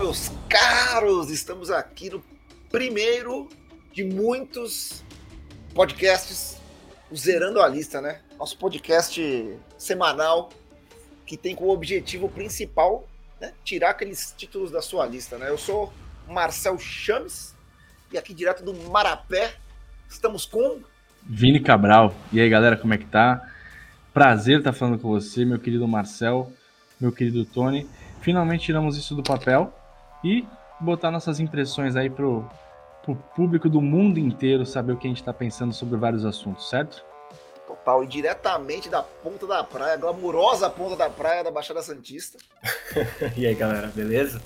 meus caros! Estamos aqui no primeiro de muitos podcasts, Zerando a Lista, né? Nosso podcast semanal que tem como objetivo principal né, tirar aqueles títulos da sua lista, né? Eu sou Marcel Chames e aqui direto do Marapé estamos com Vini Cabral. E aí, galera, como é que tá? Prazer estar falando com você, meu querido Marcel, meu querido Tony. Finalmente tiramos isso do papel e botar nossas impressões aí pro, pro público do mundo inteiro saber o que a gente está pensando sobre vários assuntos, certo? Total, e diretamente da ponta da praia, glamurosa ponta da praia da Baixada Santista. e aí, galera, beleza?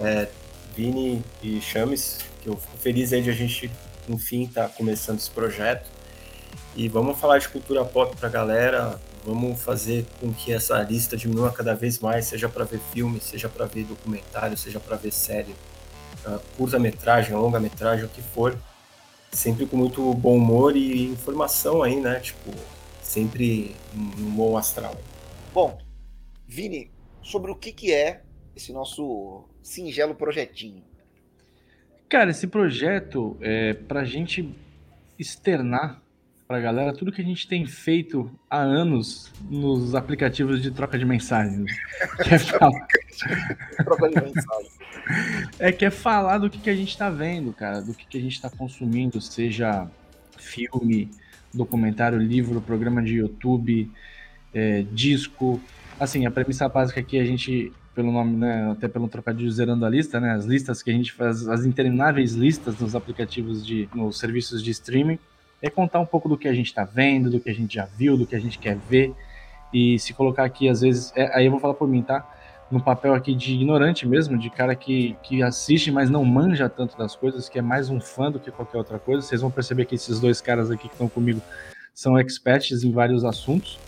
É, Vini e Chames, que eu fico feliz aí de a gente, enfim, estar tá começando esse projeto. E vamos falar de cultura pop pra galera, Vamos fazer com que essa lista diminua cada vez mais, seja para ver filme, seja para ver documentário, seja para ver série, uh, curta-metragem, longa-metragem, o que for. Sempre com muito bom humor e informação aí, né? Tipo, sempre um bom astral. Bom, Vini, sobre o que, que é esse nosso singelo projetinho? Cara, esse projeto é para gente externar para a galera tudo que a gente tem feito há anos nos aplicativos de troca de mensagens. que é falar... É que é falar do que, que a gente está vendo, cara, do que, que a gente está consumindo, seja filme, documentário, livro, programa de YouTube, é, disco. Assim, a premissa básica aqui a gente, pelo nome, né, até pelo trocadilho zerando a lista, né, as listas que a gente faz, as intermináveis listas nos aplicativos de, nos serviços de streaming é contar um pouco do que a gente está vendo, do que a gente já viu, do que a gente quer ver. E se colocar aqui, às vezes, é, aí eu vou falar por mim, tá? No papel aqui de ignorante mesmo, de cara que, que assiste, mas não manja tanto das coisas, que é mais um fã do que qualquer outra coisa. Vocês vão perceber que esses dois caras aqui que estão comigo são experts em vários assuntos.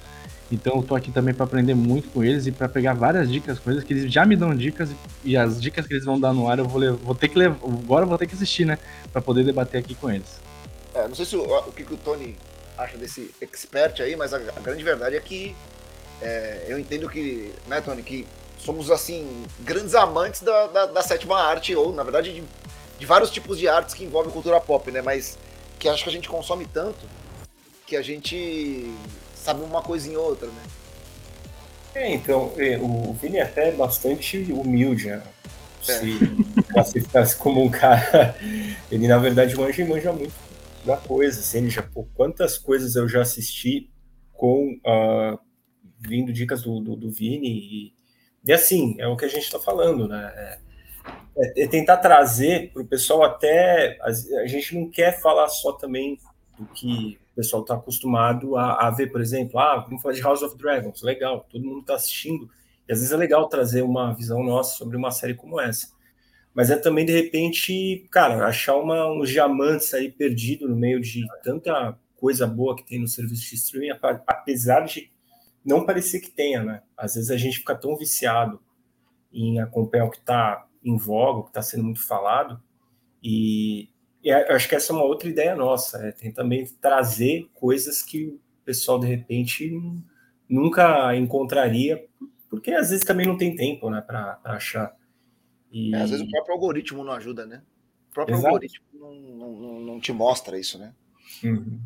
Então eu tô aqui também para aprender muito com eles e para pegar várias dicas eles, que eles já me dão dicas e as dicas que eles vão dar no ar eu vou, vou ter que levar, agora eu vou ter que assistir, né, para poder debater aqui com eles. É, não sei se o, o que, que, o Tony acha desse expert aí, mas a, a grande verdade é que é, eu entendo que, né, Tony, que somos, assim, grandes amantes da, da, da sétima arte, ou, na verdade, de, de, vários tipos de artes que envolvem cultura pop, né? Mas que acho que a gente consome tanto que a gente sabe uma coisa em outra, né? É, então, é, o Vini é até bastante humilde, né? É. Se classificasse como um cara. Ele, na verdade, manja e manja muito da coisa, assim, já, pô, quantas coisas eu já assisti com uh, vindo dicas do, do, do Vini e, e, assim, é o que a gente está falando, né? É, é, é tentar trazer para o pessoal até. A, a, gente não quer falar só também do que o pessoal está acostumado a, a, ver, por exemplo, ah, vamos falar de House of Dragons, legal, todo mundo está assistindo, e às vezes é legal trazer uma visão nossa sobre uma série como essa mas é também de repente, cara, achar uma, uns diamantes aí perdido no meio de tanta coisa boa que tem no serviço de streaming, apesar de não parecer que tenha, né? Às vezes a gente fica tão viciado em acompanhar o que está em voga, o que está sendo muito falado, e, e, acho que essa é uma outra ideia nossa, é tem também trazer coisas que o pessoal de repente nunca encontraria, porque às vezes também não tem tempo, né, para achar. E... É, às vezes o próprio algoritmo não ajuda, né? O próprio Exato. algoritmo não, não, não, te mostra isso, né? Uhum.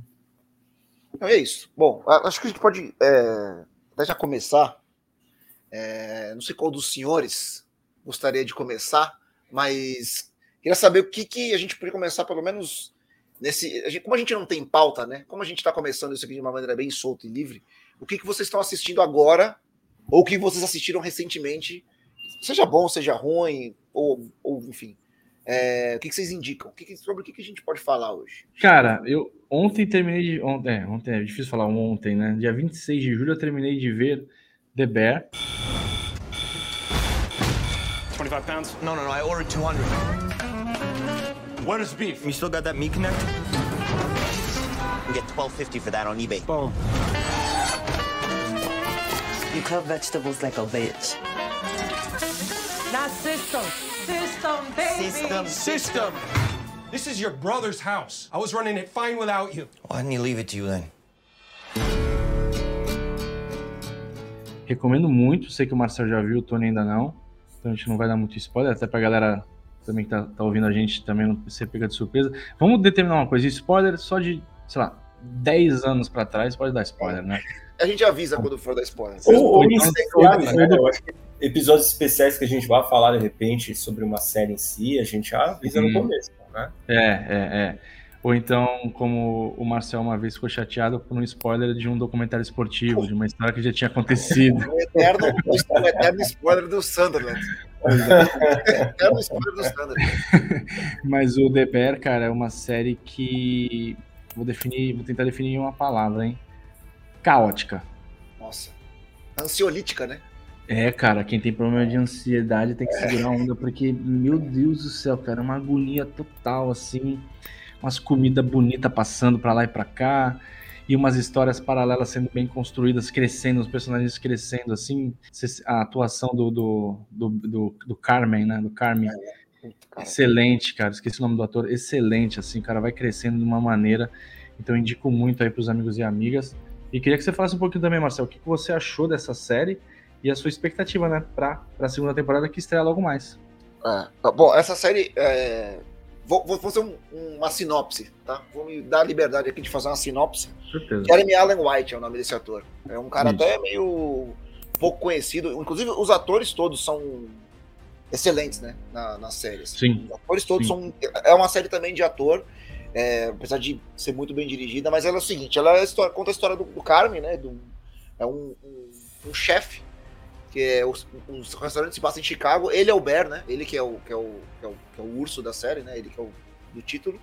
Então é isso. Bom, acho que a gente pode é, até já começar. É, não sei qual dos senhores gostaria de começar, mas queria saber o que, que a gente poderia começar, pelo menos nesse. A gente, como a gente não tem pauta, né? Como a gente está começando isso aqui de uma maneira bem solta e livre, o que, que vocês estão assistindo agora, ou o que vocês assistiram recentemente seja bom, seja ruim, ou, ou enfim. É, o que, que, vocês indicam? O que, sobre o que, a gente pode falar hoje? Cara, eu ontem terminei de. Ontem, é, ontem é difícil falar ontem, né? Dia 26 de julho eu terminei de ver The Bear. 25 pounds? No, no, no, I ordered 200. What is beef? You still got that meat connect? You get 12.50 for that on eBay. Boom. You cut vegetables like a bitch. Not system. System, baby. System. System. This is your brother's house. I was running it fine without you. Why didn't he leave it to you then? Recomendo muito. Sei que o Marcel já viu, o Tony ainda não. Então a gente não vai dar muito spoiler, até pra galera também que tá, tá ouvindo a gente também não ser pega de surpresa. Vamos determinar uma coisa, spoiler só de, sei lá, 10 anos pra trás pode dar spoiler, né? A gente avisa quando for dar spoiler. Ou, ou, né? Que episódios especiais que a gente vai falar de repente sobre uma série em si, a gente já avisa hum. no começo, né? É, é, é. Ou então, como o Marcel uma vez ficou chateado por um spoiler de um documentário esportivo, de uma história que já tinha acontecido. O eterno, o eterno spoiler do Sunderland. eterno spoiler do Sunderland. Mas o The Bear, cara, é uma série que. Vou definir, vou tentar definir em uma palavra, hein? Caótica. Nossa. Ansiolítica, né? É, cara, quem tem problema de ansiedade tem que segurar a onda, porque, meu Deus do céu, cara, é uma agonia total, assim. Umas comidas bonitas passando para lá e para cá, e umas histórias paralelas sendo bem construídas, crescendo, os personagens crescendo, assim, a atuação do, do, do, do, do Carmen, né, do Carmen, excelente, cara, esqueci o nome do ator, excelente, assim, cara, vai crescendo de uma maneira, então indico muito aí pros amigos e amigas, e queria que você falasse um pouquinho também, Marcel, o que você achou dessa série e a sua expectativa, né, pra, pra segunda temporada que estreia logo mais. É, bom, essa série é, Vou, vou fazer um, uma sinopse, tá? Vou me dar a liberdade aqui de fazer uma sinopse. Certeza. Jeremy Allen White é o nome desse ator. É um cara Isso. até meio pouco conhecido. Inclusive, os atores todos são excelentes, né? Na, nas séries. Sim. Os atores todos Sim. são. É uma série também de ator. É, apesar de ser muito bem dirigida, mas ela é o seguinte: ela é história, conta a história do, do Carmen, né? Do, é um, um, um chefe que é os, os restaurantes se passam em Chicago. Ele é o Bear, né? Ele que é o, que é o, que é o, que é o urso da série, né? Ele que é o do título.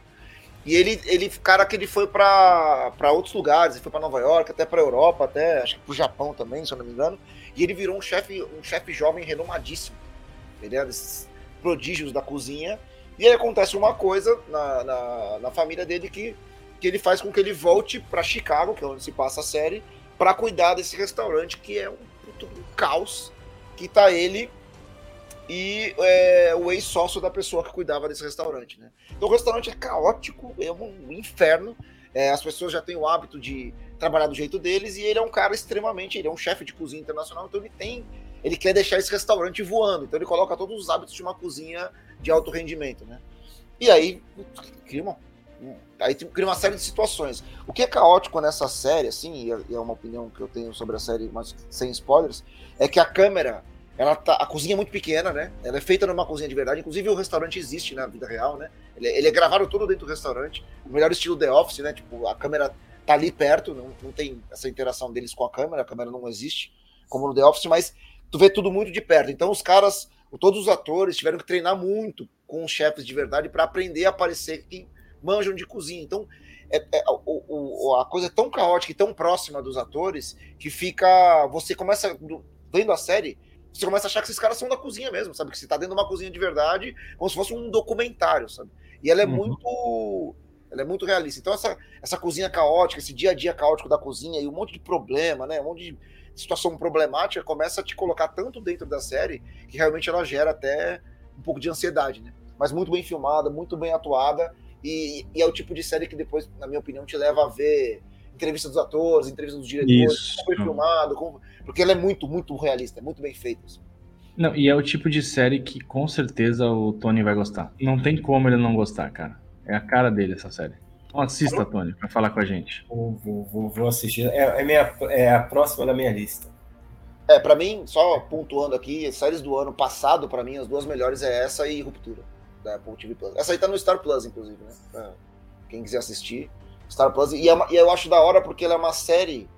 E ele, ele, cara, que ele foi para outros lugares, ele foi para Nova York, até para Europa, até acho que pro Japão também, se eu não me engano. E ele virou um chefe, um chefe jovem renomadíssimo. Ele é desses prodígios da cozinha. E aí acontece uma coisa na, na, na família dele que, que ele faz com que ele volte para Chicago, que é onde se passa a série, para cuidar desse restaurante que é um um caos que tá ele e é, o ex-sócio da pessoa que cuidava desse restaurante, né? Então o restaurante é caótico, é um inferno. É, as pessoas já têm o hábito de trabalhar do jeito deles e ele é um cara extremamente, ele é um chefe de cozinha internacional, então ele tem, ele quer deixar esse restaurante voando, então ele coloca todos os hábitos de uma cozinha de alto rendimento, né? E aí cria uma Aí cria uma série de situações. O que é caótico nessa série, assim, e é uma opinião que eu tenho sobre a série, mas sem spoilers, é que a câmera, ela tá, a cozinha é muito pequena, né? Ela é feita numa cozinha de verdade. Inclusive o restaurante existe na vida real, né? Ele, ele é gravado todo dentro do restaurante. O melhor estilo The Office, né? Tipo, a câmera tá ali perto, não, não tem essa interação deles com a câmera, a câmera não existe, como no The Office, mas tu vê tudo muito de perto. Então os caras, todos os atores tiveram que treinar muito com os chefes de verdade para aprender a aparecer manjam de cozinha. Então, é, é, o, o, a coisa é tão caótica e tão próxima dos atores que fica. Você começa, vendo a série, você começa a achar que esses caras são da cozinha mesmo, sabe? Que você tá dentro de uma cozinha de verdade, como se fosse um documentário, sabe? E ela é uhum. muito. Ela é muito realista. Então, essa, essa cozinha caótica, esse dia a dia caótico da cozinha e um monte de problema, né? Um monte de situação problemática começa a te colocar tanto dentro da série que realmente ela gera até um pouco de ansiedade, né? Mas muito bem filmada, muito bem atuada e, e, é o tipo de série que depois, na minha opinião, te leva a ver entrevistas dos atores, entrevistas dos diretores, Isso. como foi filmado, como... porque ela é muito, muito realista, é muito bem feita. Assim. Não, e é o tipo de série que com certeza o Tony vai gostar. Não tem como ele não gostar, cara. É a cara dele essa série. Então assista, Tony, pra falar com a gente. Vou, vou, vou assistir. É, é, minha, é a próxima da minha lista. É, pra mim, só pontuando aqui, séries do ano passado, pra mim, as duas melhores é essa e Ruptura da Apple TV Plus. Essa aí tá no Star Plus, inclusive, né? Pra quem quiser assistir. Star Plus. E, é uma, e eu acho da hora porque ela é uma série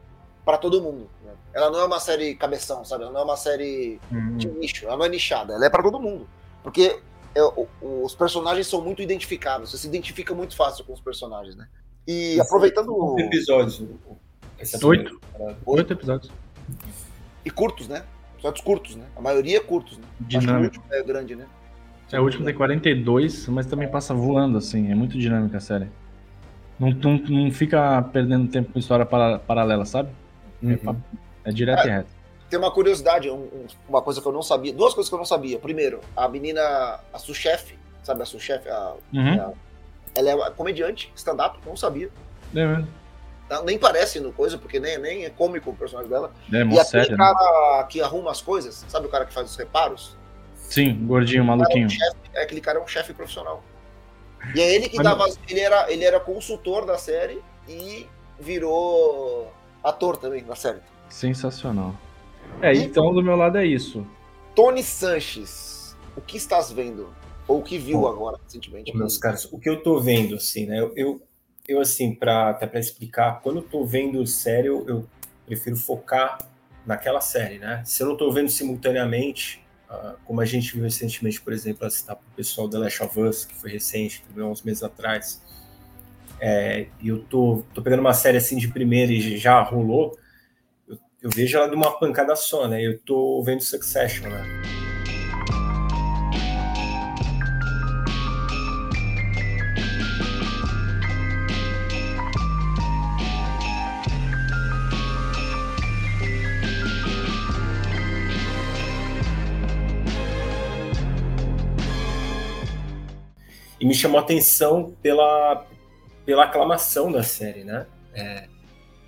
para todo mundo. Né? Ela não é uma série cabeção, sabe? Ela não é uma série uhum. de nicho. Ela não é nichada. Ela é para todo mundo. Porque é, os personagens são muito identificáveis. Você se identifica muito fácil com os personagens, né? E Esse aproveitando. Oito episódios. Oito. Oito episódios. E curtos, né? Episódios curtos, né? A maioria é curtos, né? Dinâmico. é grande, né? É, o último tem 42, mas também passa voando, assim. É muito dinâmica a série. Não, não, não fica perdendo tempo com história para, paralela, sabe? É uhum. É, é direto é, e reto. Tem uma curiosidade, um, uma coisa que eu não sabia. Duas coisas que eu não sabia. Primeiro, a menina, a sous-chefe, sabe a sous-chefe? Uhum. ela é comediante, stand-up, não sabia. É mesmo. Nem parece no coisa, porque nem, nem é cômico o personagem dela. É, e aquele sério, cara né? que arruma as coisas, sabe o cara que faz os reparos? Sim, gordinho, maluquinho. é, aquele cara é um chefe profissional. E é ele que dava. Ele era, ele era consultor da série e virou ator também na série. Sensacional. É, então do meu lado é isso. Tony Sanches, o que estás vendo? Ou o que viu Bom, agora recentemente? Meus caras, o que eu tô vendo, assim, né? Eu, eu, eu assim, para até para explicar, quando eu tô vendo série, eu, eu prefiro focar naquela série, né? Se eu não tô vendo simultaneamente, uh, como a gente viu recentemente, por exemplo, a citar pro pessoal The Last of Us, que foi recente, que uns meses atrás, é, e eu tô, tô pegando uma série assim de primeira e já rolou, eu, vejo ela de uma pancada só, né? Eu tô vendo Succession, né? E me chamou a atenção pela, pela aclamação da série, né? É,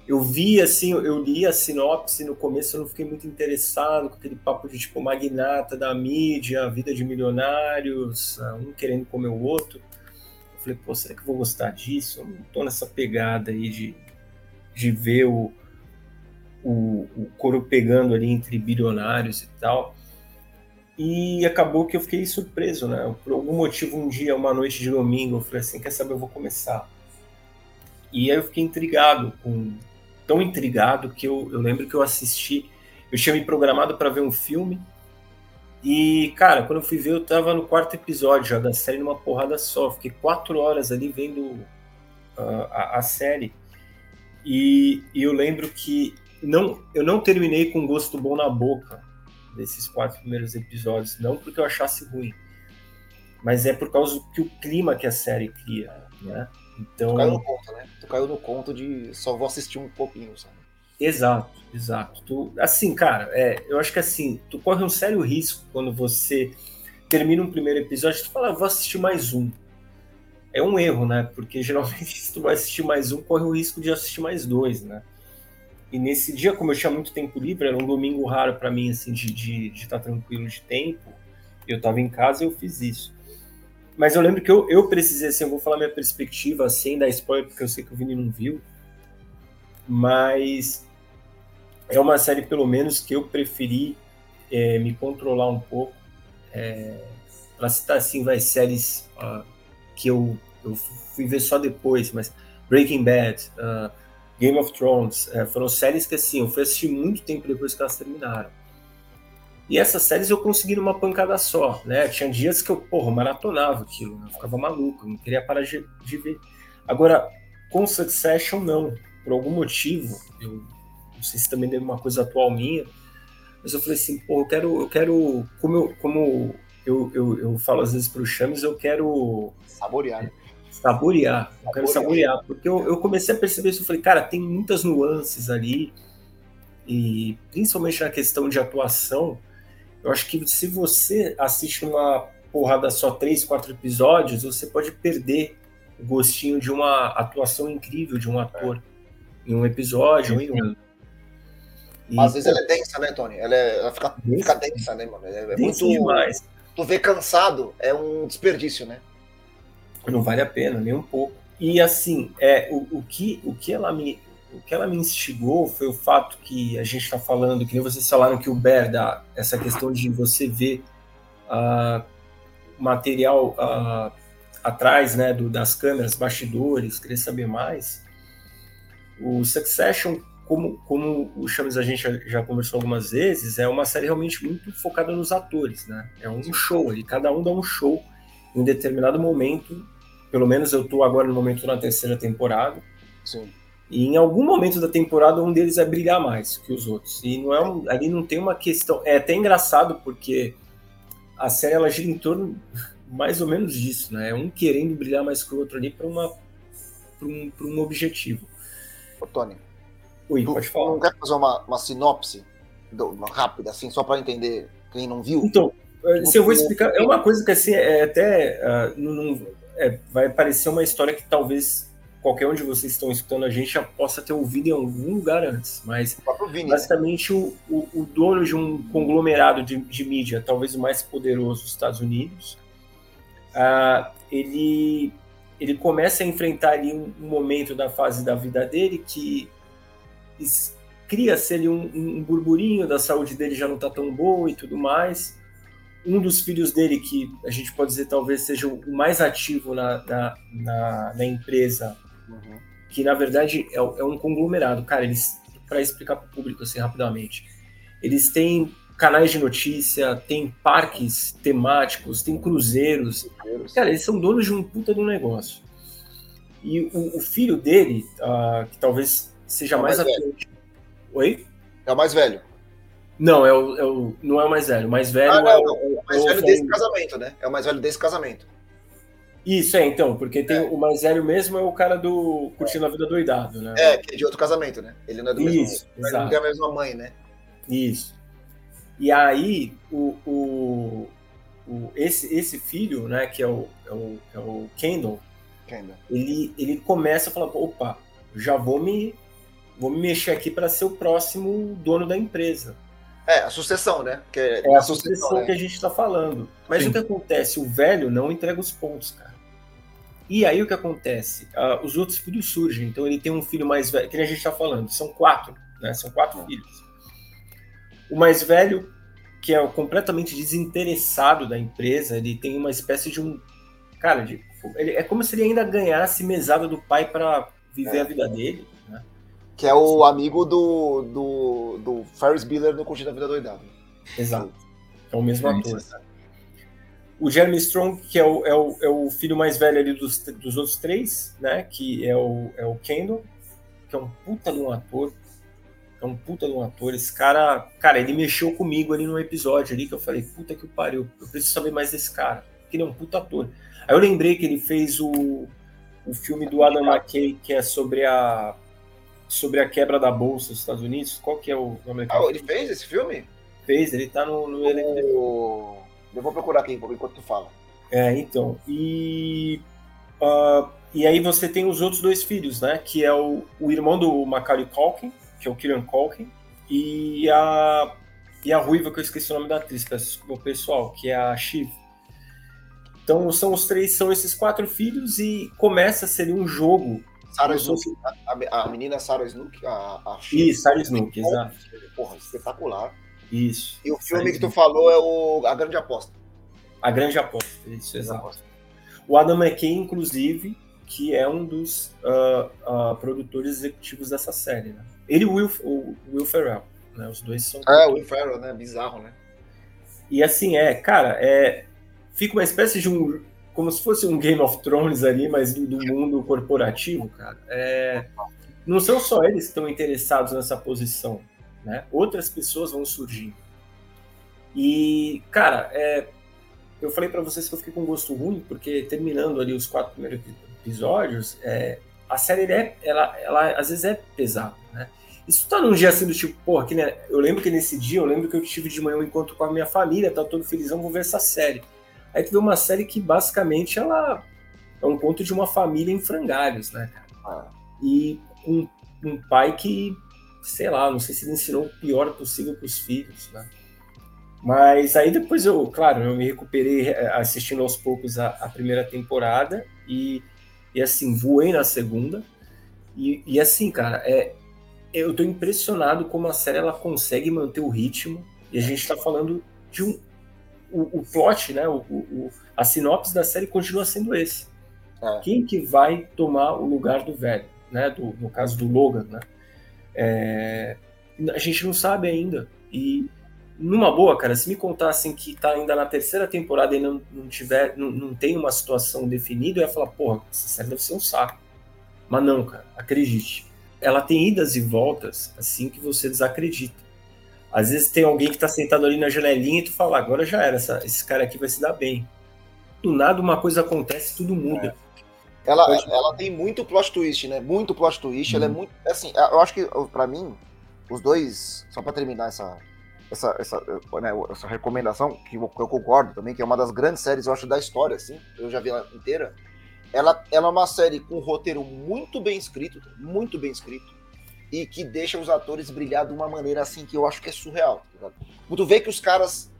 eu vi, assim, eu li a sinopse no começo, eu não fiquei muito interessado com aquele papo de, tipo, magnata da mídia, vida de milionários, ah, um querendo comer o outro. Eu falei, pô, será que eu vou gostar disso? Eu não tô nessa pegada aí de, de ver o, o, o coro pegando ali entre bilionários e tal. E acabou que eu fiquei surpreso, né? Por algum motivo, um dia, uma noite de domingo, eu falei assim, quer saber, eu vou começar. E aí eu fiquei intrigado, com, tão intrigado que eu, eu lembro que eu assisti, eu tinha me programado para ver um filme, e, cara, quando eu fui ver, eu tava no quarto episódio já da série numa porrada só. Fiquei quatro horas ali vendo uh, a, a, série. E, e, eu lembro que não, eu não terminei com gosto bom na boca desses quatro primeiros episódios. Não porque eu achasse ruim, mas é por causa que o clima que a série cria, né? Então... Tu caiu no conto, né? Tu caiu no conto de só vou assistir um pouquinho, sabe? Exato, exato. Tu, assim, cara, é, eu acho que assim, tu corre um sério risco quando você termina um primeiro episódio, tu fala, ah, vou assistir mais um. É um erro, né? Porque geralmente se tu vai assistir mais um, corre o risco de assistir mais dois, né? E nesse dia, como eu tinha muito tempo livre, era um domingo raro para mim, assim, de estar de, de tá tranquilo de tempo, eu estava em casa e eu fiz isso. Mas eu lembro que eu, eu precisei, assim, eu vou falar minha perspectiva sem dar spoiler, porque eu sei que o Vini não viu. Mas é uma série, pelo menos, que eu preferi é, me controlar um pouco. É, para citar, assim, vai, séries uh, que eu, eu fui ver só depois, mas Breaking Bad, uh, Game of Thrones, uh, foram séries que, assim, eu fui assistir muito tempo depois que elas terminaram. E essas séries eu consegui numa pancada só, né? Tinha dias que eu, porra, maratonava aquilo, né? eu ficava maluco, não queria parar de, de, ver. Agora, com Succession, não. Por algum motivo, eu não sei se também deu uma coisa atual minha, mas eu falei assim, pô, eu quero, eu quero, como eu, como eu, eu, eu falo às vezes para o Chames, eu quero... Saborear. Né? Saborear, eu quero saborear, porque eu, eu comecei a perceber isso, eu falei, cara, tem muitas nuances ali, e principalmente na questão de atuação, eu acho que se você assiste uma porrada só três, quatro episódios, você pode perder o gostinho de uma atuação incrível de um ator em um episódio ou em outro. E, Às vezes ela é densa, né, Tony? Ela, é, ela fica, fica densa, né, mano? É, é muito demais. Tu vê cansado, é um desperdício, né? Não vale a pena, nem um pouco. E assim, é, o, o, que, o que ela me o que ela me instigou foi o fato que a gente está falando, que nem vocês falaram que o Bear dá essa questão de você ver uh, material uh, atrás né, do, das câmeras, bastidores, querer saber mais. O Succession, como, como o Chames a gente já, já, conversou algumas vezes, é uma série realmente muito focada nos atores, né? É um show ali, cada um dá um show em um determinado momento. Pelo menos eu estou agora no momento na terceira temporada. Sim. E em algum momento da temporada, um deles vai brilhar mais que os outros. E não é um, ali não tem uma questão. É até engraçado, porque a série ela gira em torno mais ou menos disso, né? É um querendo brilhar mais que o outro ali para uma um, um objetivo. Ô, Tony. Oi, tu, pode falar. Não quer fazer uma, uma sinopse do, uma rápida, assim, só para entender quem não viu? Então, eh, se eu vou explicar, é uma coisa que assim, é até uh, não, é, vai parecer uma história que talvez qualquer um de vocês estão escutando a gente já possa ter ouvido em algum lugar antes, mas né? basicamente o, o, o, dono de um conglomerado de, de, mídia, talvez o mais poderoso dos Estados Unidos, uh, ele, ele começa a enfrentar ali um, um, momento da fase da vida dele que cria-se ali um, um burburinho da saúde dele já não está tão boa e tudo mais, um dos filhos dele, que a gente pode dizer talvez seja o mais ativo na, na, na, na empresa, uhum. que na verdade é, é, um conglomerado. Cara, eles, para explicar para o público assim rapidamente, eles têm canais de notícia, tem parques temáticos, tem cruzeiros. Cara, eles são donos de um puta de um negócio. E o, o filho dele, uh, que talvez seja é mais, mais. Oi? É o mais velho. Não, é o, é o, não é o mais velho. O mais velho ah, não, é, o, o mais velho desse casamento, né? É o mais velho desse casamento. Isso, é, então, porque tem é. o mais velho mesmo é o cara do Curtindo a Vida Doidado, né? É, que é de outro casamento, né? Ele não é do Isso, mesmo. Ele não tem a mesma mãe, né? Isso. E aí, o, o, o, esse, esse filho, né, que é o, é o, é o Kendall, Kendall, Ele, ele começa a falar: opa, já vou me, vou me mexer aqui para ser o próximo dono da empresa. É, a sucessão, né? Que é, é a sucessão né? que a gente está falando. Mas Sim. o que acontece? O velho não entrega os pontos, cara. E aí o que acontece? Uh, os outros filhos surgem. Então ele tem um filho mais velho, que a gente está falando, são quatro, né? São quatro filhos. O mais velho, que é completamente desinteressado da empresa, ele tem uma espécie de um. Cara, de, ele, é como se ele ainda ganhasse mesada do pai para viver é. a vida dele. Que é o amigo do, do, do Ferris Bueller no Curtindo a Vida Doidado. Exato. É o mesmo ator. O Jeremy Strong, que é o, é o, é o filho mais velho ali dos, dos outros três, né? Que é o, é o Kendall, que é um puta de um ator. É um puta de um ator. Esse cara, cara, ele mexeu comigo ali no episódio ali que eu falei, puta que pariu, eu preciso saber mais desse cara. Porque ele é um puta ator. Aí eu lembrei que ele fez o, o filme do Adam McKay, que é sobre a sobre a quebra da bolsa dos Estados Unidos. Qual que é o nome Ah, ele fez esse filme? Fez, ele tá no, no o... Eu vou procurar aqui enquanto tu fala. É, então. E. Uh, e aí você tem os outros dois filhos, né? Que é o, o irmão do Macaulay Culkin, que é o Killian Culkin, e a e a ruiva que eu esqueci o nome da atriz, peço desculpa pessoal, que é a Shiv. Então são os três, são esses quatro filhos e começa a ser um jogo Sarah Snook, a, a, menina Sarah Snook, a, a Isso, Sarah Snook, exato. Porra, espetacular. Isso. E o filme Sarah que tu falou é o A Grande Aposta. A Grande Aposta, isso, exato. O Adam McKay, inclusive, que é um dos uh, uh, produtores executivos dessa série, né? Ele e o Will, o Will Ferrell, né? Os dois são... É, o Will Ferrell, né? Bizarro, né? E assim, é, cara, é... Fica uma espécie de um como se fosse um Game of Thrones ali, mas do, do mundo corporativo, cara. É, não são só eles que estão interessados nessa posição, né? Outras pessoas vão surgindo. E, cara, é, eu falei para vocês que eu fiquei com gosto ruim, porque terminando ali os quatro primeiros episódios, é, a série é, ela, ela às vezes é pesada, né? Isso tá num dia assim do tipo, porra, que, né, eu lembro que nesse dia, eu lembro que eu tive de manhã um encontro com a minha família, tá todo felizão, vou ver essa série. Aí tu vê uma série que basicamente ela é um conto de uma família em frangalhos, né, cara? Ah. E um, um pai que, sei lá, não sei se ele ensinou o pior possível para os filhos, né? Mas aí depois eu, claro, eu me recuperei eh, assistindo aos poucos a, a primeira temporada e, e assim, voei na segunda. E, e assim, cara, é, eu tô impressionado como a série ela consegue manter o ritmo. E a gente tá falando de um, o, o plot, né, o, o, a sinopse da série continua sendo esse. É. Quem que vai tomar o lugar do velho, né, do, no caso do Logan, né? É, a gente não sabe ainda. E numa boa, cara, se me contassem que tá ainda na terceira temporada e não, não tiver, não, não tem uma situação definida, eu ia falar, porra, essa série deve ser um saco. Mas não, cara, acredite. Ela tem idas e voltas assim que você desacredita. Às vezes tem alguém que está sentado ali na janelinha e tu fala, agora já era, essa, esse cara aqui vai se dar bem. Do nada uma coisa acontece tudo muda. É. Ela, Pode... ela tem muito plot twist, né? Muito plot twist. Hum. Ela é uhum. muito. Assim, eu acho que, para mim, os dois. Só para terminar essa, essa, essa, né, essa recomendação, que eu, eu, concordo também, que é uma das grandes séries, eu acho, da história, assim. Eu já vi ela inteira. ela, ela é uma série com um roteiro muito bem escrito, muito bem escrito, e que deixa os atores brilhar de uma maneira assim que eu acho que é surreal. Tá tu vê que os caras,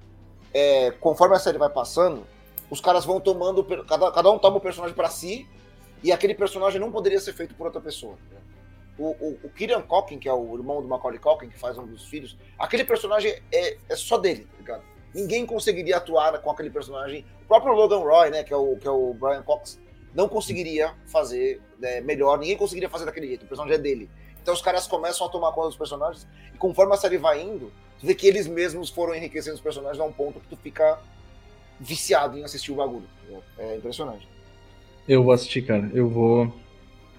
é, conforme a série vai passando, os caras vão tomando. Cada, cada um toma o um personagem para si, e aquele personagem não poderia ser feito por outra pessoa. Tá o, o, o Kieran Culkin, que é o irmão do Macaulay Culkin, que faz um dos filhos, aquele personagem é, é só dele, tá ligado? Ninguém conseguiria atuar com aquele personagem. O próprio Logan Roy, né, que é o, que é o Brian Cox, não conseguiria fazer né, melhor, ninguém conseguiria fazer daquele jeito, o personagem é dele. Então os caras começam a tomar conta dos personagens, e conforme a série vai indo, tu vê que eles mesmos foram enriquecendo os personagens a um ponto que tu fica viciado em assistir o bagulho. É impressionante. Eu vou assistir, cara. Eu vou.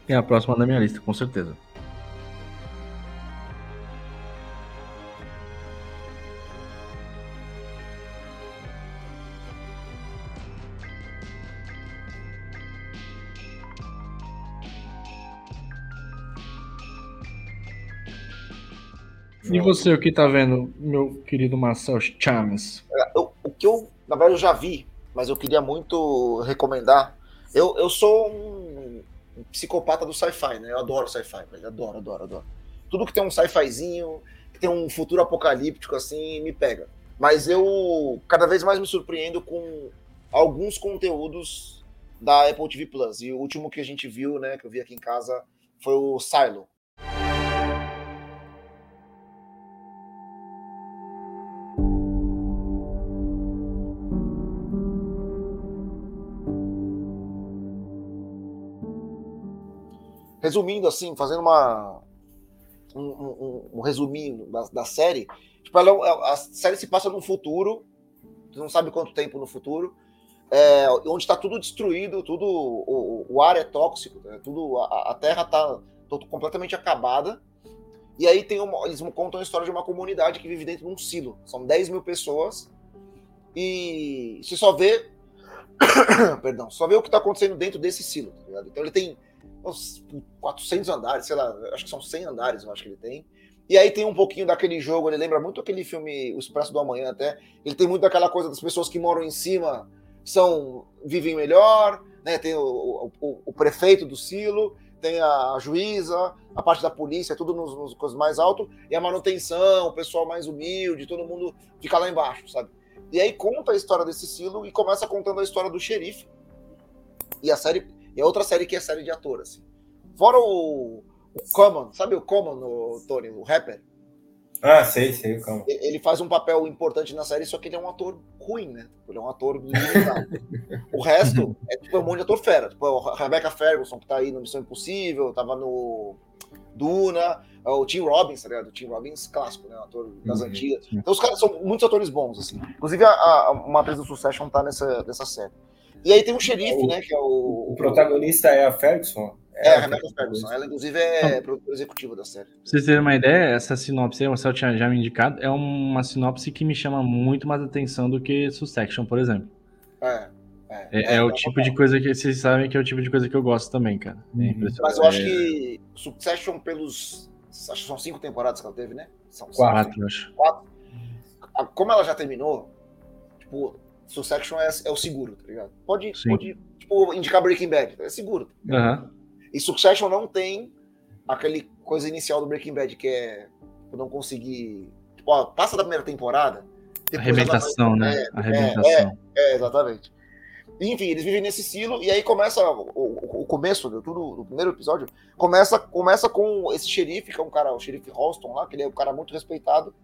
É a próxima da minha lista, com certeza. E você, o que tá vendo, meu querido Marcel Chames? É, o, que eu, na verdade, eu já vi, mas eu queria muito recomendar. Eu, eu sou um psicopata do sci-fi, né? Eu adoro sci-fi, adoro, adoro, adoro. Tudo que tem um sci-fizinho, que tem um futuro apocalíptico, assim, me pega. Mas eu cada vez mais me surpreendo com alguns conteúdos da Apple TV Plus. E o último que a gente viu, né, que eu vi aqui em casa, foi o Silo, resumindo assim, fazendo uma um, um, um resuminho da, da, série, tipo, ela, é a série se passa no futuro, não sabe quanto tempo no futuro, é, onde está tudo destruído, tudo o, o ar é tóxico, né? tudo a, a Terra está completamente acabada. E aí tem uma, eles contam a história de uma comunidade que vive dentro de um silo. São 10 mil pessoas e você só vê, perdão, só vê o que está acontecendo dentro desse silo. Tá então ele tem uns 400 andares, sei lá, acho que são 100 andares, eu acho que ele tem. E aí tem um pouquinho daquele jogo, ele lembra muito aquele filme O Expresso do Amanhã até. Ele tem muito daquela coisa das pessoas que moram em cima são vivem melhor, né? Tem o, o, o prefeito do silo, tem a juíza, a parte da polícia, tudo nos, nos coisas mais altos, e a manutenção, o pessoal mais humilde, todo mundo fica lá embaixo, sabe? E aí conta a história desse silo e começa contando a história do xerife. E a série e a outra série que é série de ator, assim. Fora o, o Common, sabe o Common, o, Tony, o rapper? Ah, sei, sei, o Common. Ele faz um papel importante na série, só que ele é um ator ruim, né? Ele é um ator o resto é tipo um monte de ator fera. Tipo, a Rebecca Ferguson, que tá aí no Missão Impossível, tava no Duna, é o Tim Robbins, tá ligado? O Tim Robbins clássico, né? Um ator das uhum. antigas. Então os caras são muitos atores bons, assim. Inclusive, a, a, uma atriz do Succession tá nessa, nessa série. E aí tem um xerife, o, né? Que é o. O protagonista é a Ferguson. É, é a Ferguson. Ela, inclusive, é produtora executiva da série. Pra vocês terem uma ideia, essa sinopse, o Marcel tinha já me indicado, é uma sinopse que me chama muito mais atenção do que Succession, por exemplo. É. É, é, é, é o tipo de coisa que vocês sabem que é o tipo de coisa que eu gosto também, cara. É uhum. Mas eu acho que Succession, pelos. Acho que são cinco temporadas que ela teve, né? São quatro, cinco, acho. Quatro. Como ela já terminou, tipo, Succession é, é o seguro, tá ligado? Pode, pode tipo, indicar Breaking Bad, é seguro. Tá uhum. E Succession não tem aquele coisa inicial do Breaking Bad, que é não conseguir. Tipo, ó, passa da primeira temporada. Arrebentação, né? É, Arrebentação. É, é, é, exatamente. Enfim, eles vivem nesse silo, e aí começa o, o, o começo do tudo, do primeiro episódio, começa, começa com esse xerife, que é um cara, o xerife Ralston lá, que ele é um cara muito respeitado,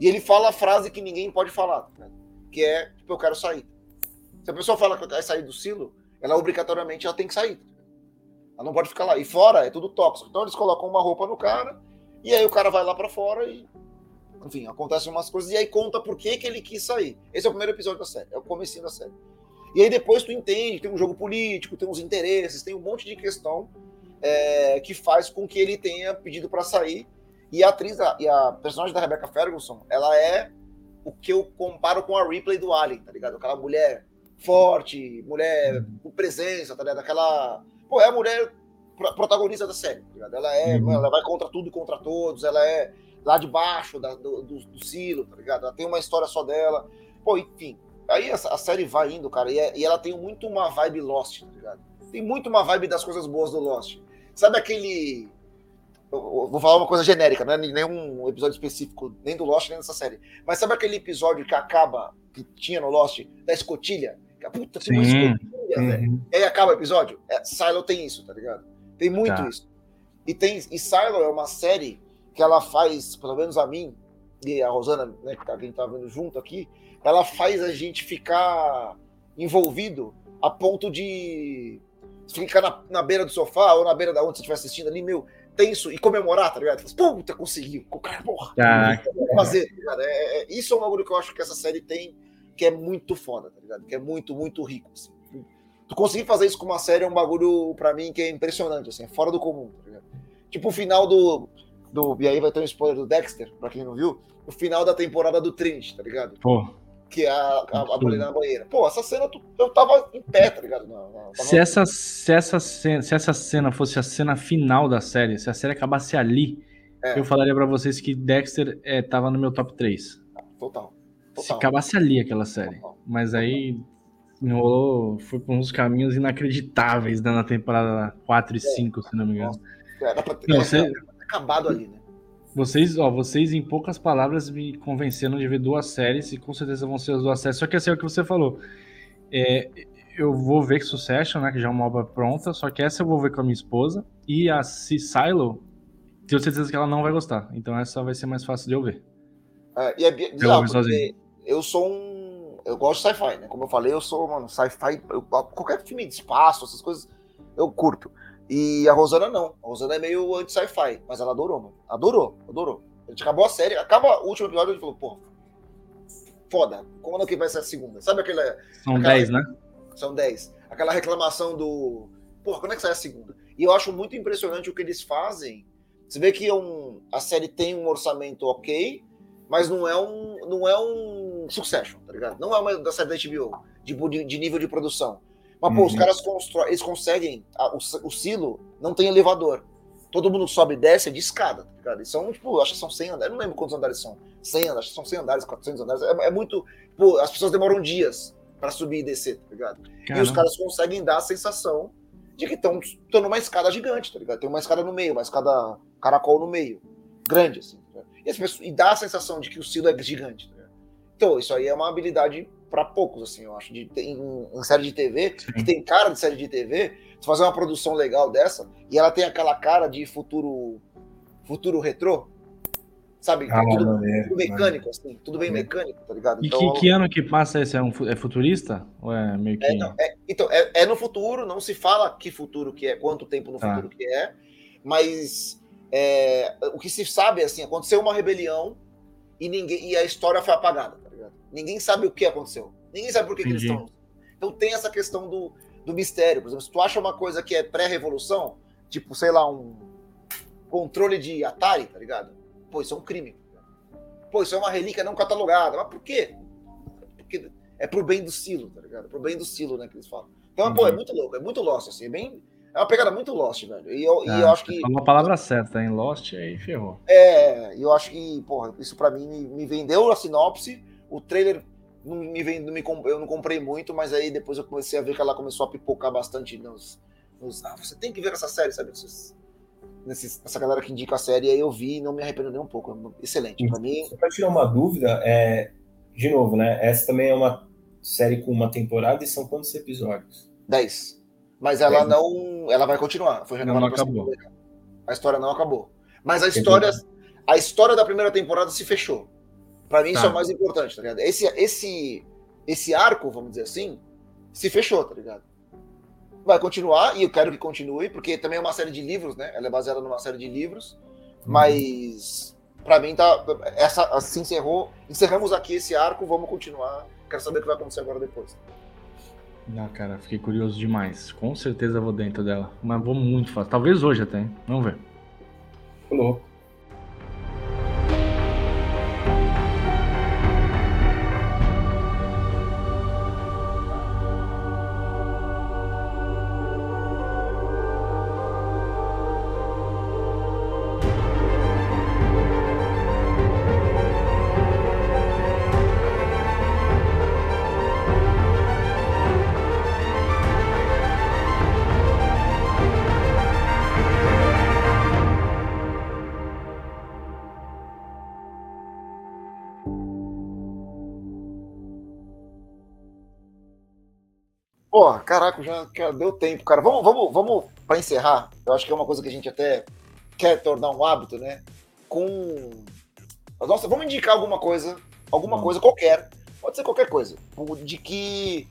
e ele fala a frase que ninguém pode falar. Né? Que é, tipo, eu quero sair. Se a pessoa fala que quer sair do silo, ela obrigatoriamente ela tem que sair. Ela não pode ficar lá. E fora é tudo tóxico. Então eles colocam uma roupa no cara, e aí o cara vai lá para fora e. Enfim, acontecem umas coisas, e aí conta por que, que ele quis sair. Esse é o primeiro episódio da série, é o comecinho da série. E aí depois tu entende, tem um jogo político, tem uns interesses, tem um monte de questão é, que faz com que ele tenha pedido para sair. E a atriz, a, e a personagem da Rebecca Ferguson, ela é o que eu comparo com a replay do Alien, tá ligado? Aquela mulher forte, mulher com presença, tá ligado? Aquela. Pô, é a mulher protagonista da série, tá ligado? Ela é, uhum. ela vai contra tudo e contra todos, ela é lá de baixo da, do, do, do, silo, tá ligado? Ela tem uma história só dela. Pô, enfim. Aí a, a, série vai indo, cara, e, é, e, ela tem muito uma vibe Lost, tá ligado? Tem muito uma vibe das coisas boas do Lost. Sabe aquele. Eu, vou falar uma coisa genérica, não é nenhum episódio específico, nem do Lost, nem dessa série. Mas sabe aquele episódio que acaba, que tinha no Lost, da escotilha? Puta, tem uma escotilha, uhum. velho. E aí acaba o episódio. É, Silo tem isso, tá ligado? Tem muito tá. isso. E, tem, e Silo é uma série que ela faz, pelo menos a mim, e a Rosana, né, que tá, a gente tá vendo junto aqui, ela faz a gente ficar envolvido a ponto de ficar na, na beira do sofá ou na beira da onde você estiver assistindo ali, meu, tenso e comemorar, tá ligado? Puta, conseguiu. O cara, porra, ah, fazer, tá ligado? É, é, isso é um bagulho que eu acho que essa série tem, que é muito foda, tá ligado? Que é muito, muito rico, assim. Tu conseguir fazer isso com uma série é um bagulho, pra mim, que é impressionante, assim, é fora do comum, tá ligado? Tipo o final do, do. E aí vai ter um spoiler do Dexter, pra quem não viu. O final da temporada do Trinity, tá ligado? Pô. Que é a, a, a mulher na banheira. Pô, essa cena eu tava em pé, tá ligado? Não, não, se, essa, se, essa cena, se essa cena fosse a cena final da série, se a série acabasse ali, é. eu falaria pra vocês que Dexter é, tava no meu top 3. Total. Total. Se acabasse ali aquela série. Total. Mas aí enrolou, foi por uns caminhos inacreditáveis né, na temporada 4 e 5, é. se não me engano. Era pra ter, não, você... acabado ali, né? Vocês, ó, vocês em poucas palavras me convenceram de ver duas séries e com certeza vão ser as duas séries. Só que assim é o que você falou. É, eu vou ver Succession, né, que já é uma obra pronta, só que essa eu vou ver com a minha esposa e a C Silo, tenho certeza que ela não vai gostar. Então essa vai ser mais fácil de eu ver. É, e é bizarro, eu, eu sou um eu gosto de sci-fi, né? Como eu falei, eu sou, mano, sci-fi, qualquer filme de espaço, essas coisas, eu curto. E a Rosana não. A Rosana é meio anti-sci-fi, mas ela adorou, mano. Adorou, adorou. A gente acabou a série, acaba o último episódio e falou, pô, foda. Como é que vai ser a segunda? Sabe aquela. São 10, né? São 10. Aquela reclamação do. Porra, quando é que sai a segunda? E eu acho muito impressionante o que eles fazem. Você vê que é um, a série tem um orçamento ok, mas não é um, não é um Succession, tá ligado? Não é uma da série da HBO, de, de nível de produção. Mas, pô, os uhum. caras constroem, eles conseguem. A, o, o, silo não tem elevador. Todo mundo sobe e desce de escada, tá ligado? Eles são, tipo, acho que são 100 andares. Eu não lembro quantos andares são. 100 andares, acho que são 100 andares, 400 andares. É, é muito. Pô, as pessoas demoram dias para subir e descer, tá ligado? Caramba. E os caras conseguem dar a sensação de que estão numa escada gigante, tá ligado? Tem uma escada no meio, uma escada caracol no meio. Grande, assim. Tá e, pessoas, e, dá a sensação de que o silo é gigante. Tá então, isso aí é uma habilidade para poucos, assim, eu acho, de, em, em série de TV, Sim. que tem cara de série de TV, se fazer uma produção legal dessa, e ela tem aquela cara de futuro futuro retrô, sabe? Ah, tudo, é, tudo, mecânico, assim, tudo bem é. mecânico, tá ligado? E então, que, que, ano que passa esse? É, um, é futurista? Ou é meio que... É, não, é, então, é, é, no futuro, não se fala que futuro que é, quanto tempo no tá. futuro que é, mas é, o que se sabe é assim, aconteceu uma rebelião e, ninguém, e a história foi apagada. Ninguém sabe o que aconteceu. Ninguém sabe por que, que eles estão. Então tem essa questão do, do mistério. Por exemplo, se tu acha uma coisa que é pré-revolução, tipo, sei lá, um controle de Atari, tá ligado? Pô, isso é um crime. Pô, isso é uma relíquia não catalogada. Mas por quê? Porque é pro bem do silo, tá ligado? Pro bem do silo, né, que eles falam. Então, uhum. pô, é uhum. muito louco, é muito Lost, assim, é bem... É uma pegada muito Lost, velho. E eu, ah, e eu acho que... Uma palavra certa, hein? Lost aí ferrou. É, e eu acho que, porra, isso pra mim me, me vendeu a sinopse, o trailer não me vem, não me, eu não comprei muito, mas aí depois eu comecei a ver que ela começou a pipocar bastante nos. nos ah, você tem que ver essa série, sabe? Nesses, nesses, essa galera que indica a série, aí eu vi e não me arrependo nem um pouco. Excelente. Pra mim. Pra tirar uma dúvida, é, de novo, né? Essa também é uma série com uma temporada e são quantos episódios? Dez. Mas ela Dez. não. Ela vai continuar. Foi renovada não, acabou. A história não acabou. Mas a história, a história da primeira temporada se fechou. Para mim, tá. isso é o mais importante, tá ligado? Esse, esse, esse arco, vamos dizer assim, se fechou, tá ligado? Vai continuar, e eu quero que continue, porque também é uma série de livros, né? Ela é baseada numa série de livros, uhum. mas para mim tá. Essa assim encerrou. Encerramos aqui esse arco, vamos continuar. Quero saber o que vai acontecer agora depois. Não, cara, fiquei curioso demais. Com certeza vou dentro dela. Mas vou muito fácil. Talvez hoje até. Vamos ver. Falou. Porra, caraca, já, já deu tempo, cara. Vamos, vamos, vamos para encerrar. Eu acho que é uma coisa que a gente até quer tornar um hábito, né? Com. Nossa, vamos indicar alguma coisa, alguma coisa qualquer. Pode ser qualquer coisa. De que.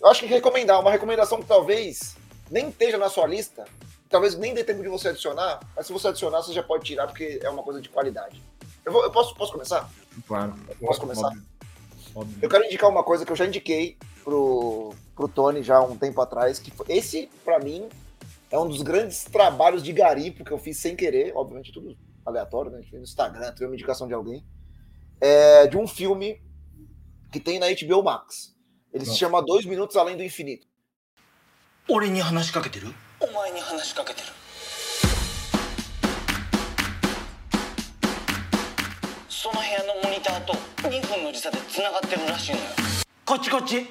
Eu acho que recomendar, uma recomendação que talvez nem esteja na sua lista, talvez nem dê tempo de você adicionar, mas se você adicionar, você já pode tirar, porque é uma coisa de qualidade. Eu, vou, eu posso, posso começar? Claro. Eu posso começar? Óbvio. Óbvio. Eu quero indicar uma coisa que eu já indiquei pro, pro Tony já há um tempo atrás, que foi, esse, para mim, é um dos grandes trabalhos de garimpo que eu fiz sem querer, obviamente tudo aleatório, né? No Instagram, teve uma indicação de alguém. É de um filme que tem na HBO Max. Ele Não. se chama Dois Minutos Além do Infinito. 俺に話しかけてるお前に話しかけてるその部屋のモニターと2分の時差で繋がってるらしいのよこっちこっち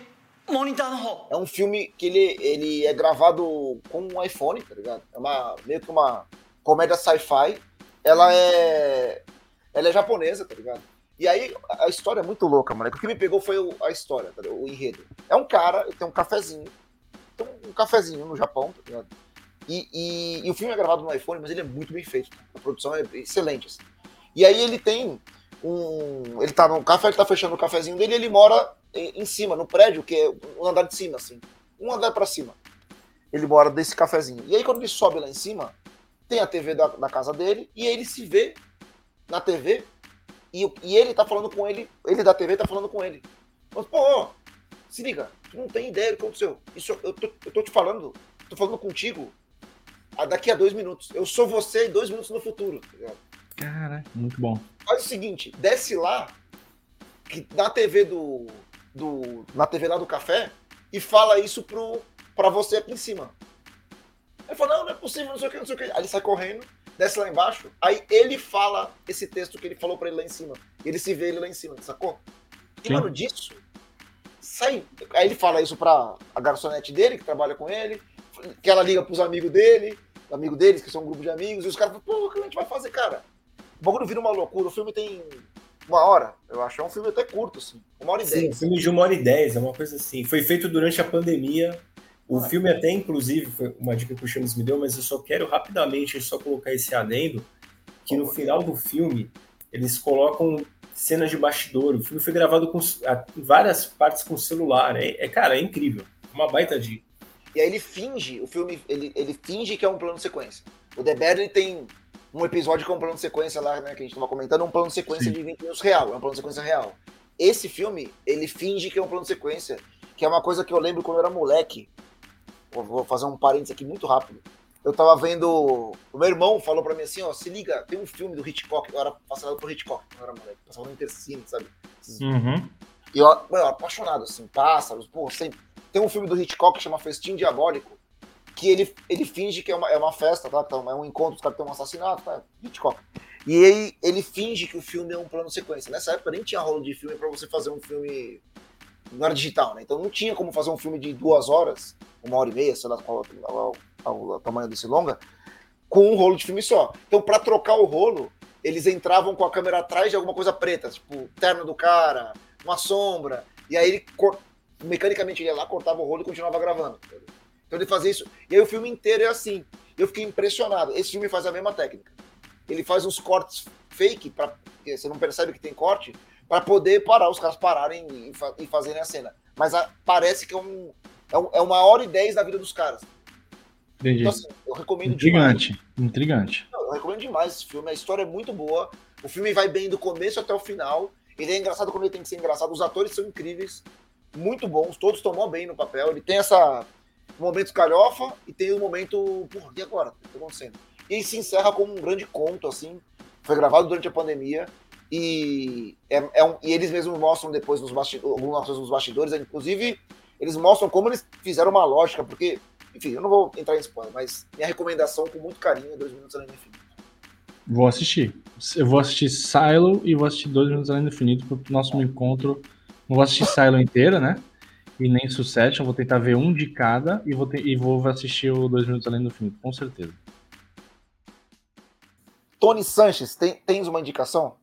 Monitor no É um filme que ele, ele é gravado com um iPhone, tá ligado? É uma, meio que uma comédia sci-fi. Ela é. Ela é japonesa, tá ligado? E aí a história é muito louca, mano. O que me pegou foi a história, tá o enredo. É um cara, tem um cafezinho. Tem um cafezinho no Japão, tá ligado? E, e, e, o filme é gravado no iPhone, mas ele é muito bem feito. A produção é excelente. Assim. E aí ele tem um. Ele tá no café, ele tá fechando o cafezinho dele ele mora em cima, no prédio, que é um andar de cima, assim. Um andar para cima. Ele mora desse cafezinho. E aí, quando ele sobe lá em cima, tem a TV da, da casa dele, e ele se vê na TV, e, e ele tá falando com ele, ele da TV tá falando com ele. Mas, pô, se liga, tu não tem ideia do que aconteceu. Isso, eu, tô, eu tô te falando, tô falando contigo daqui a dois minutos. Eu sou você dois minutos no futuro. Tá Cara, muito bom. Faz o seguinte, desce lá, que na TV do, do, na TV lá do café e fala isso pro, pra você aqui em cima. Ele falou, não, não é possível, não sei o que, não sei o que. Aí ele sai correndo, desce lá embaixo, aí ele fala esse texto que ele falou pra ele lá em cima. Ele se vê ele lá em cima, sacou? E, Sim. mano, disso, sai. Aí ele fala isso pra a garçonete dele, que trabalha com ele, que ela liga pros amigos dele, amigos deles, que são um grupo de amigos, e os caras falam, pô, o que a gente vai fazer, cara? O bagulho vira uma loucura. O filme tem uma hora. Eu acho que é um filme até curto, assim. Uma hora e Sim, dez. um filme de uma hora e dez, é uma coisa assim. Foi feito durante a pandemia. O ah, filme até, inclusive, foi uma dica que o Chames me deu, mas eu só quero rapidamente só colocar esse adendo, que no final do filme eles colocam cenas de bastidor. O filme foi gravado com várias partes com celular. É, é cara, é incrível. Uma baita dica. E aí ele finge, o filme, ele, ele finge que é um plano de sequência. O The Bear, tem um episódio com um plano de sequência lá, né, que a gente tava comentando, um plano de sequência Sim. de 20 minutos real, é um plano de sequência real. Esse filme, ele finge que é um plano de sequência, que é uma coisa que eu lembro quando eu era moleque. Vou fazer um parênteses aqui muito rápido. Eu tava vendo. O meu irmão falou pra mim assim: ó, se liga, tem um filme do Hitchcock, eu era passado por Hitchcock quando eu era moleque, passava no Intercine, sabe? Uhum. E eu, eu era apaixonado, assim, pássaros, pô, sempre. Tem um filme do Hitchcock que chama Festim Diabólico, que ele, ele finge que é uma, é uma festa, tá? Então, é um encontro, os caras têm um assassinato, tá? Hitchcock. E ele, ele finge que o filme é um plano sequência. Nessa época nem tinha rolo de filme para você fazer um filme. Não era digital, né? Então não tinha como fazer um filme de duas horas, uma hora e meia, sei lá qual é o tamanho desse longa, com um rolo de filme só. Então, para trocar o rolo, eles entravam com a câmera atrás de alguma coisa preta, tipo, terno do cara, uma sombra. E aí ele mecanicamente ia lá, cortava o rolo e continuava gravando. Então ele fazia isso. E aí o filme inteiro é assim. Eu fiquei impressionado. Esse filme faz a mesma técnica. Ele faz uns cortes fake, pra, você não percebe que tem corte, para poder parar, os caras pararem e, e fazerem a cena. Mas a, parece que é, um, é, um, é, uma hora e dez da vida dos caras. Entendi. Então, assim, eu recomendo Intrigante. demais. Intrigante. Eu recomendo demais esse filme. A história é muito boa. O filme vai bem do começo até o final. Ele é engraçado quando ele tem que ser engraçado. Os atores são incríveis, muito bons. Todos tomam bem no papel. Ele tem essa momento calhofa e tem o um momento, porra, e agora? O que tá acontecendo? E se encerra como um grande conto, assim. Foi gravado durante a pandemia e, é, é um, e eles mesmos mostram depois nos bastidores, algumas nos bastidores, inclusive eles mostram como eles fizeram uma lógica, porque, enfim, eu não vou entrar em spoiler, mas minha recomendação com muito carinho é Dois Minutos Além do Infinito. Vou assistir. Eu vou assistir Silo e vou assistir Dois Minutos Além do Infinito para o nosso encontro. Não vou assistir Silo inteira, né? E nem Succession. Vou tentar ver um de cada e vou, ter, e vou assistir o Dois Minutos Além do Fim, com certeza. Tony Sanches, tem, tens uma indicação?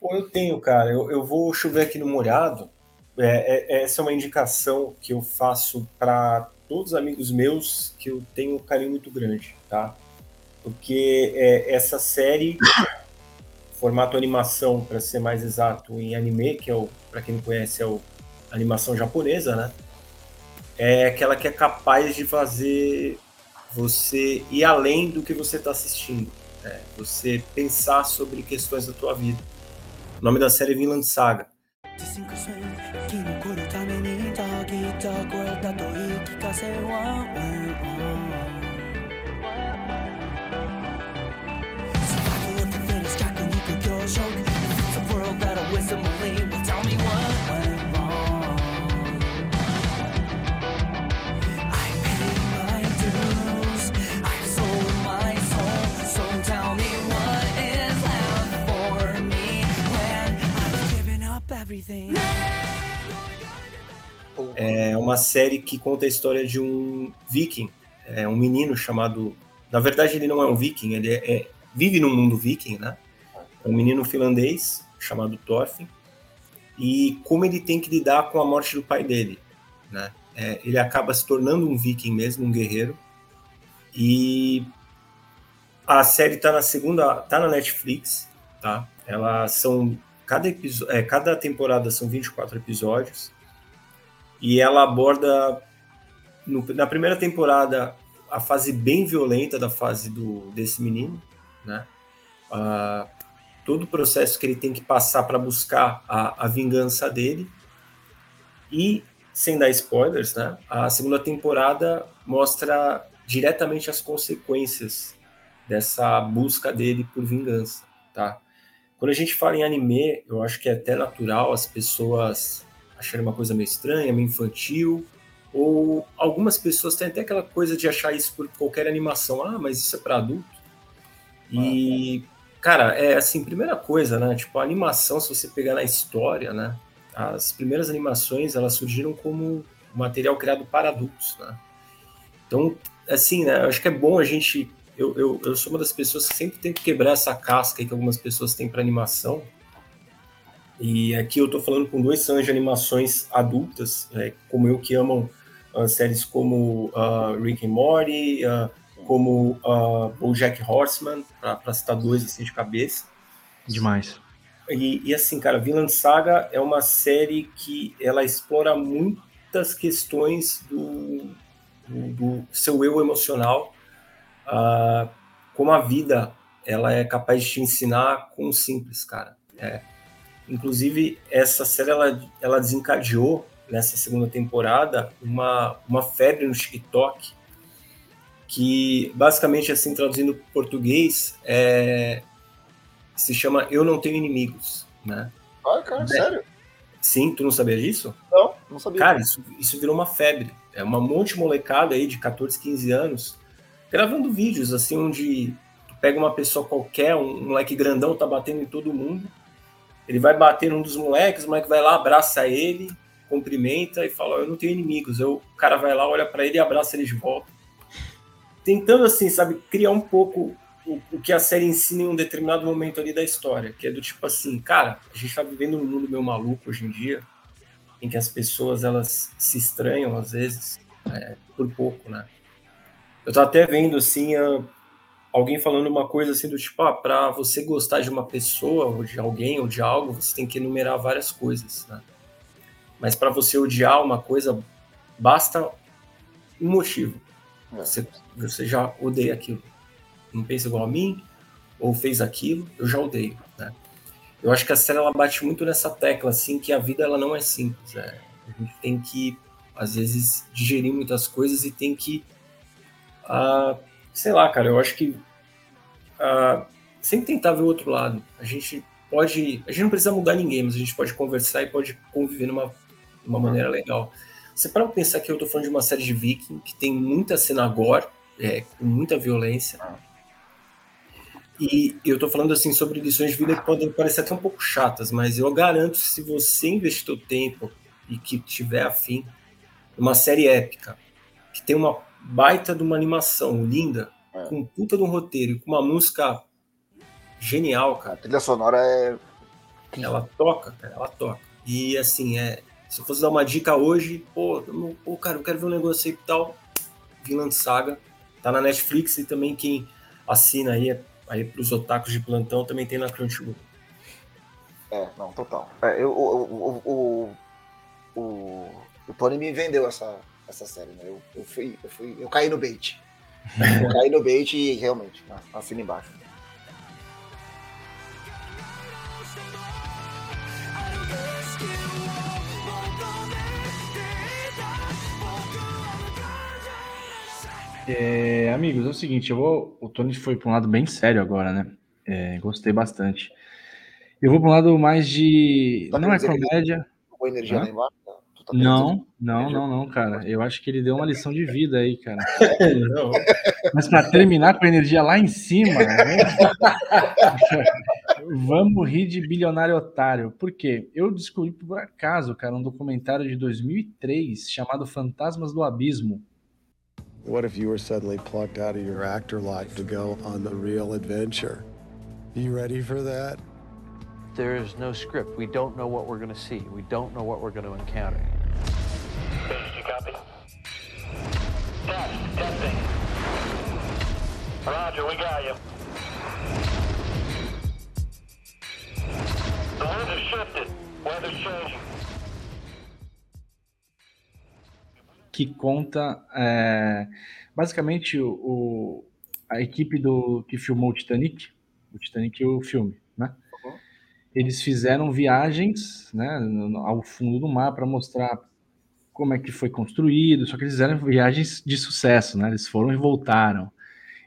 Pô, eu tenho, cara. Eu, eu vou chover aqui no molhado. é, é, essa é uma indicação que eu faço para todos os amigos meus que eu tenho um carinho muito grande, tá? Porque é, essa série, formato animação, para ser mais exato, em anime, que é o, para quem não conhece, é o animação japonesa, né? É aquela que é capaz de fazer você ir além do que você está assistindo, né? você pensar sobre questões da tua vida. O nome da série é Vinland Saga. É uma série que conta a história de um viking, é um menino chamado. Na verdade, ele não é um viking, ele é, é, vive no mundo viking, né? É um menino finlandês chamado Thorfinn. E como ele tem que lidar com a morte do pai dele, né? É, ele acaba se tornando um viking mesmo, um guerreiro. E a série tá na segunda, tá na Netflix, tá? Elas são Cada, é, cada temporada são 24 episódios e ela aborda no, na primeira temporada a fase bem violenta da fase do, desse menino, né? Uh, todo o processo que ele tem que passar para buscar a, a vingança dele e sem dar spoilers, né? A segunda temporada mostra diretamente as consequências dessa busca dele por vingança, tá? Quando a gente fala em anime, eu acho que é até natural as pessoas acharem uma coisa meio estranha, meio infantil, ou algumas pessoas têm até aquela coisa de achar isso por qualquer animação. Ah, mas isso é para adulto. E, cara, é assim, primeira coisa, né? Tipo, a animação, se você pegar na história, né? As primeiras animações, elas surgiram como material criado para adultos, né? Então, assim, né? Eu acho que é bom a gente eu, eu, eu sou uma das pessoas que sempre tem que quebrar essa casca que algumas pessoas têm para animação. E aqui eu estou falando com dois fãs de animações adultas, é, como eu, que amam uh, séries como uh, Rick and Morty, uh, como uh, BoJack Horseman, para citar dois assim de cabeça. Demais. E, e, assim, cara, Vinland Saga é uma série que ela explora muitas questões do, do, do seu eu emocional uh, como a vida ela é capaz de te ensinar com o simples, cara. É. Inclusive, essa série ela, ela desencadeou nessa segunda temporada uma, uma febre no TikTok que basicamente assim traduzindo para português é, se chama Eu não tenho inimigos, né? Ah, cara, é. sério? Sim, tu não sabia disso? Não, não sabia. Cara, isso, isso virou uma febre. É uma monte de molecada aí de 14, 15 anos gravando vídeos, assim, onde pega uma pessoa qualquer, um moleque grandão, tá batendo em todo mundo, ele vai bater num dos moleques, o moleque vai lá, abraça ele, cumprimenta e fala, eu não tenho inimigos. Eu, o cara vai lá, olha para ele e abraça ele de volta. Tentando, assim, sabe, criar um pouco o, o, que a série ensina em um determinado momento ali da história, que é do tipo assim, cara, a gente tá vivendo num mundo meio maluco hoje em dia, em que as pessoas, elas se estranham, às vezes, é, por pouco, né? Eu tô até vendo assim alguém falando uma coisa assim do tipo, ah, para você gostar de uma pessoa ou de alguém ou de algo, você tem que enumerar várias coisas, né? Mas para você odiar uma coisa, basta um motivo. É. Você, você já odeia aquilo. Não pensa igual a mim, ou fez aquilo, eu já odeio, né? Eu acho que a série ela bate muito nessa tecla, assim, que a vida ela não é simples. Né? A gente tem que, às vezes, digerir muitas coisas e tem que ah, sei lá, cara, eu acho que ah, sempre tentar ver o outro lado. A gente pode. A gente não precisa mudar ninguém, mas a gente pode conversar e pode conviver numa uma maneira legal. Você para pensar que eu tô falando de uma série de Viking que tem muita cena gore, é, com muita violência. E eu tô falando assim sobre lições de vida que podem parecer até um pouco chatas, mas eu garanto se você investir o tempo e que tiver afim, uma série épica, que tem uma baita de uma animação linda, é. com puta de um roteiro e com uma música genial, cara. A trilha sonora é. Ela toca, cara, ela toca. E assim, é. Se eu fosse dar uma dica hoje, pô, pô cara, eu quero ver um negócio aí e tal. Vinland Saga. Tá na Netflix e também quem assina aí, aí pros otakus de plantão também tem na Crunchyroll. É, não, total. É, eu, o, o, o, o, o Tony me vendeu essa, essa série, né? Eu, eu, fui, eu, fui, eu caí no bait. eu caí no bait e realmente, assina embaixo. É, amigos, é o seguinte, eu vou, o Tony foi para um lado bem sério agora, né? É, gostei bastante. Eu vou para um lado mais de. Tá não é comédia. Com energia lá embaixo? Tá não, não, não, não, cara. Eu acho que ele deu uma lição de vida aí, cara. Mas para terminar com a energia lá em cima, né? vamos rir de bilionário otário. Por quê? Eu descobri por acaso, cara, um documentário de 2003 chamado Fantasmas do Abismo. What if you were suddenly plucked out of your actor life to go on the real adventure? You ready for that? There is no script. We don't know what we're going to see. We don't know what we're going to encounter. Roger, we got you. The winds have shifted. Weather's changing. que conta é, basicamente o, o, a equipe do que filmou o Titanic, o Titanic é o filme, né? Uhum. Eles fizeram viagens, né, ao fundo do mar para mostrar como é que foi construído, só que eles fizeram viagens de sucesso, né? Eles foram e voltaram.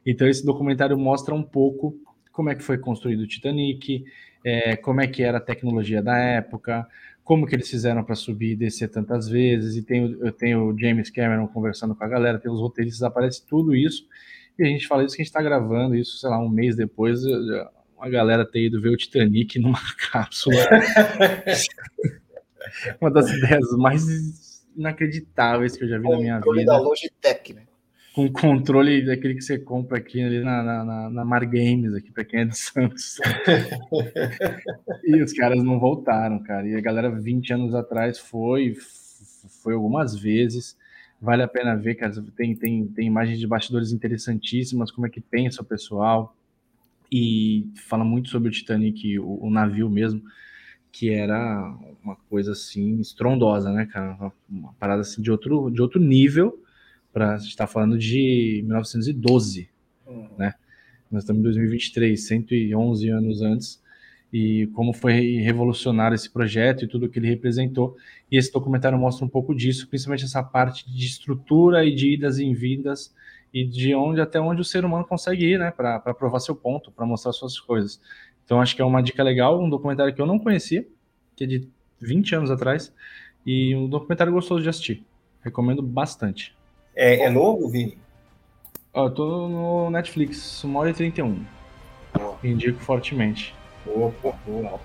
Então esse documentário mostra um pouco como é que foi construído o Titanic, é, como é que era a tecnologia da época, como que eles fizeram para subir e descer tantas vezes, e tem, eu tenho o James Cameron conversando com a galera, tem os roteiristas, aparece tudo isso, e a gente fala isso que a gente está gravando isso, sei lá, um mês depois, a galera ter ido ver o Titanic numa cápsula. Uma das ideias mais inacreditáveis que eu já vi na minha vida. da Logitech, né? Com controle daquele que você compra aqui ali na, na, na Mar Games, aqui para quem é de Santos. e os caras não voltaram, cara. E a galera 20 anos atrás foi, foi algumas vezes. Vale a pena ver, cara. Tem, tem, tem imagens de bastidores interessantíssimas, como é que pensa o pessoal. E fala muito sobre o Titanic, o, o navio mesmo, que era uma coisa assim estrondosa, né, cara? Uma, uma parada assim de outro, de outro nível para estar tá falando de 1912, uhum. né? Nós estamos em 2023, 111 anos antes, e como foi revolucionário esse projeto e tudo que ele representou. E esse documentário mostra um pouco disso, principalmente essa parte de estrutura e de idas e vindas e de onde até onde o ser humano consegue ir, né, para provar seu ponto, para mostrar suas coisas. Então acho que é uma dica legal, um documentário que eu não conhecia, que é de 20 anos atrás, e um documentário gostoso de assistir. Recomendo bastante. É, é novo, Vini? Ó, eu tô no Netflix, 1 hora e 31. Boa. Indico fortemente. Opa, boa.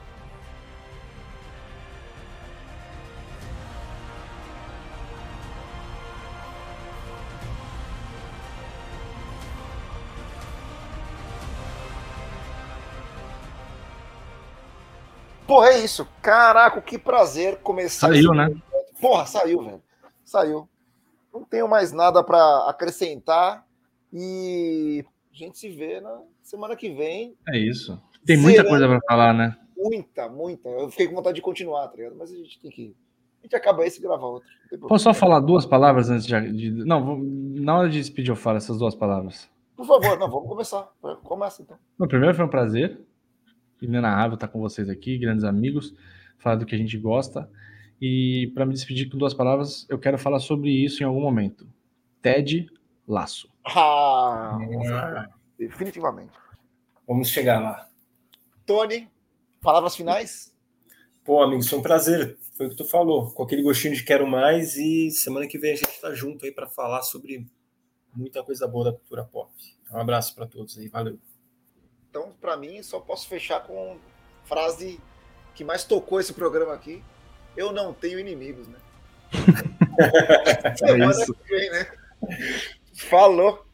Porra, é isso. Caraca, que prazer começar. Saiu, né? Porra, saiu, velho. Saiu não tenho mais nada para acrescentar e a gente se vê na semana que vem. É isso. Tem muita coisa para falar, né? Muita, muita. Eu fiquei com vontade de continuar, tá ligado? Mas a gente tem que. A gente acaba esse e grava outro. Posso só falar duas palavras antes de. Não, vou... na hora de despedir, eu falo essas duas palavras. Por favor, não, vamos começar. Começa então. No primeiro foi um prazer. Inenarrável estar com vocês aqui, grandes amigos, falar do que a gente gosta. E para me despedir com duas palavras, eu quero falar sobre isso em algum momento. Ted Laço. Ah, definitivamente. Vamos chegar lá. Tony, palavras finais? Pô, amigo, foi um prazer. Foi o que tu falou. Com aquele gostinho de quero mais e semana que vem a gente tá junto aí para falar sobre muita coisa boa da cultura pop. Um abraço para todos aí, valeu. Então, para mim, só posso fechar com frase que mais tocou esse programa aqui, eu não tenho inimigos, né? é isso. Vem, né? Falou.